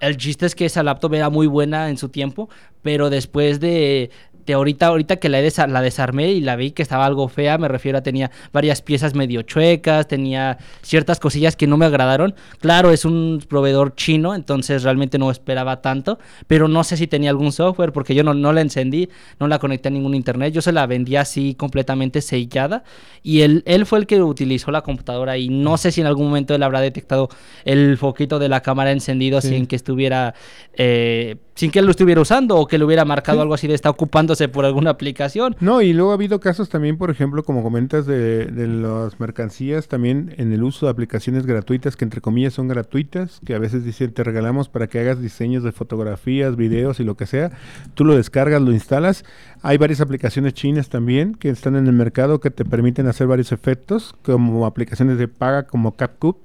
el chiste es que esa laptop era muy buena en su tiempo, pero después de, ahorita, ahorita que la, la desarmé y la vi que estaba algo fea, me refiero a tenía varias piezas medio chuecas, tenía ciertas cosillas que no me agradaron. Claro, es un proveedor chino, entonces realmente no esperaba tanto, pero no sé si tenía algún software porque yo no, no la encendí, no la conecté a ningún internet, yo se la vendí así completamente sellada y él, él fue el que utilizó la computadora y no sé si en algún momento él habrá detectado el foquito de la cámara encendido sin que estuviera... Eh, sin que él lo estuviera usando o que le hubiera marcado algo así de está ocupándose por alguna aplicación. No, y luego ha habido casos también, por ejemplo, como comentas de, de las mercancías, también en el uso de aplicaciones gratuitas, que entre comillas son gratuitas, que a veces dicen te regalamos para que hagas diseños de fotografías, videos y lo que sea. Tú lo descargas, lo instalas. Hay varias aplicaciones chinas también que están en el mercado que te permiten hacer varios efectos, como aplicaciones de paga como CapCut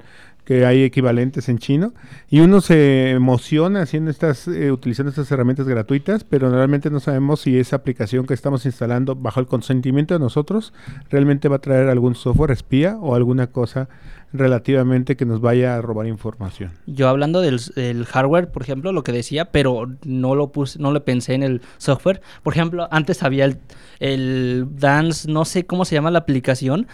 que hay equivalentes en chino, y uno se emociona haciendo estas, eh, utilizando estas herramientas gratuitas, pero realmente no sabemos si esa aplicación que estamos instalando bajo el consentimiento de nosotros realmente va a traer algún software espía o alguna cosa relativamente que nos vaya a robar información. Yo hablando del, hardware, por ejemplo, lo que decía, pero no lo puse, no le pensé en el software. Por ejemplo, antes había el, el Dance, no sé cómo se llama la aplicación,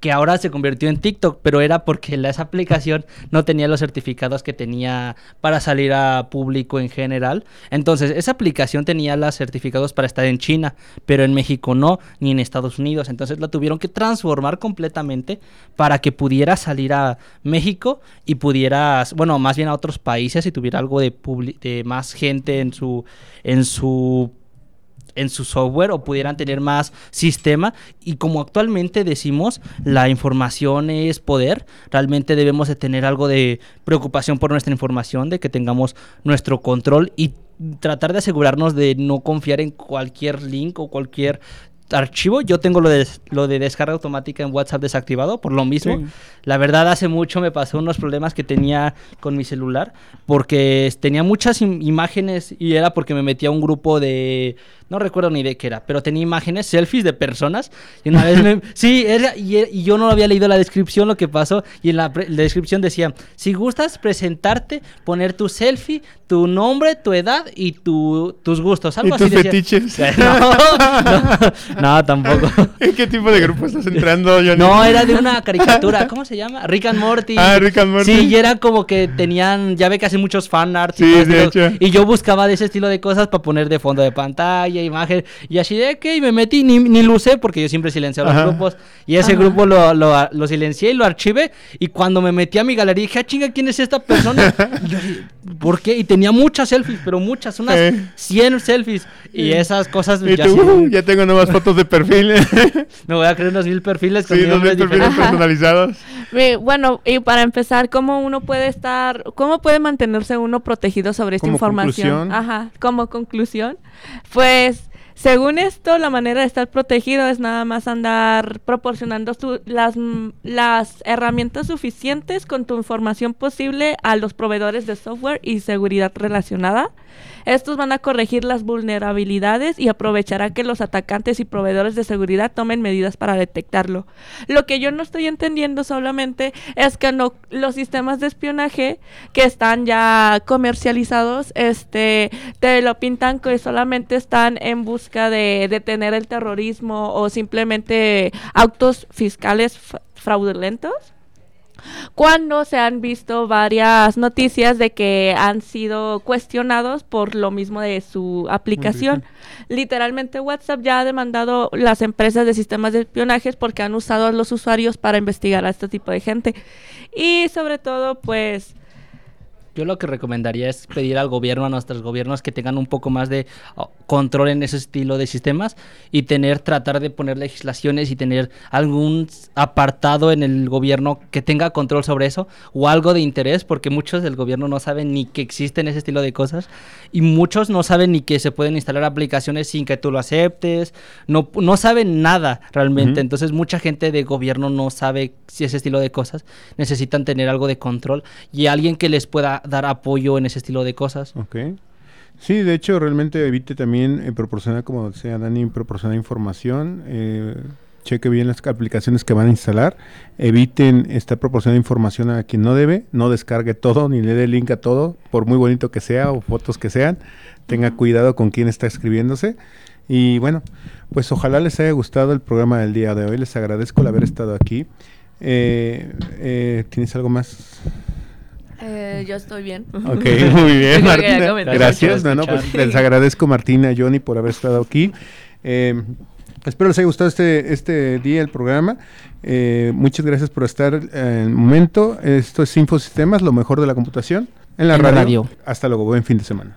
que ahora se convirtió en TikTok, pero era porque esa aplicación no tenía los certificados que tenía para salir a público en general. Entonces, esa aplicación tenía los certificados para estar en China, pero en México no, ni en Estados Unidos. Entonces, la tuvieron que transformar completamente para que pudiera salir a México y pudieras, bueno, más bien a otros países y tuviera algo de, de más gente en su en su en su software o pudieran tener más sistema. Y como actualmente decimos, la información es poder, realmente debemos de tener algo de preocupación por nuestra información, de que tengamos nuestro control y tratar de asegurarnos de no confiar en cualquier link o cualquier archivo. Yo tengo lo de, lo de descarga automática en WhatsApp desactivado por lo mismo. Sí. La verdad, hace mucho me pasó unos problemas que tenía con mi celular porque tenía muchas im- imágenes y era porque me metía a un grupo de... No recuerdo ni de qué era, pero tenía imágenes, selfies de personas. Y una vez me... Sí, era, y, y yo no había leído la descripción, lo que pasó. Y en la, la descripción decía, si gustas presentarte, poner tu selfie, tu nombre, tu edad y tu, tus gustos. Algo ¿Y tus así decía. fetiches? No, no, no, tampoco. ¿En qué tipo de grupo estás entrando, Johnny? No, era de una caricatura, ¿cómo se llama? Rick and Morty. Ah, Rick and Morty. Sí, y era como que tenían, ya ve que hacen muchos fan arts. y Sí, todo de hecho. Y yo buscaba de ese estilo de cosas para poner de fondo de pantalla, imagen. Y así de que y me metí, ni, ni lo usé porque yo siempre silencio los Ajá. grupos. Y ese grupo lo, lo, lo silencié y lo archivé. Y cuando me metí a mi galería dije, ah, chinga, ¿quién es esta persona? y yo dije, ¿por qué? Y tenía muchas selfies, pero muchas, unas Eh. 100 selfies. Y esas cosas Y ya tú, sí, "Uh, ya tengo nuevas fotos de perfil. me voy a crear unos mil perfiles con sí, nombre mil perfiles. Ajá. personalizados. Eh, Bueno, y para empezar, ¿cómo uno puede estar, cómo puede mantenerse uno protegido sobre esta Como información? conclusión. Ajá, como conclusión, pues según esto, la manera de estar protegido es nada más andar proporcionando las, herramientas suficientes con tu información posible a los proveedores de software y seguridad relacionada. Estos van a corregir las vulnerabilidades y aprovechará que los atacantes y proveedores de seguridad tomen medidas para detectarlo. Lo que yo no estoy entendiendo solamente es que no los sistemas de espionaje que están ya comercializados, este, te lo pintan que solamente están en busca de detener el terrorismo o simplemente autos fiscales fraudulentos cuando se han visto varias noticias de que han sido cuestionados por lo mismo de su aplicación. Literalmente WhatsApp ya ha demandado las empresas de sistemas de espionaje porque han usado a los usuarios para investigar a este tipo de gente. Y sobre todo, pues... Yo lo que recomendaría es pedir al gobierno, a nuestros gobiernos, que tengan un poco más de oh, control en ese estilo de sistemas y tener, tratar de poner legislaciones y tener algún apartado en el gobierno que tenga control sobre eso o algo de interés, porque muchos del gobierno no saben ni que existen ese estilo de cosas y muchos no saben ni que se pueden instalar aplicaciones sin que tú lo aceptes, no, no saben nada realmente. Ujú. Entonces mucha gente de gobierno no sabe si ese estilo de cosas necesitan tener algo de control y alguien que les pueda dar apoyo en ese estilo de cosas. Ok. Sí, de hecho, realmente evite también eh, proporcionar, como decía Dani, proporcionar información. eh, cheque bien las aplicaciones que van a instalar. Eviten estar proporcionando información a quien no debe. No descargue todo ni le dé link a todo, por muy bonito que sea o fotos que sean. Tenga cuidado con quién está escribiéndose. Y bueno, pues ojalá les haya gustado el programa del día de hoy. Les agradezco el haber estado aquí. Eh, eh, ¿Tienes algo más? Eh, yo estoy bien. Ok, muy bien, Martina. Gracias. No, no, pues les agradezco Martina, Johnny, por haber estado aquí. Eh, espero les haya gustado este, este día el programa. Eh, muchas gracias por estar eh, en el momento. Esto es Infosistemas, lo mejor de la computación. En la, En la radio. radio. Hasta luego, buen fin de semana.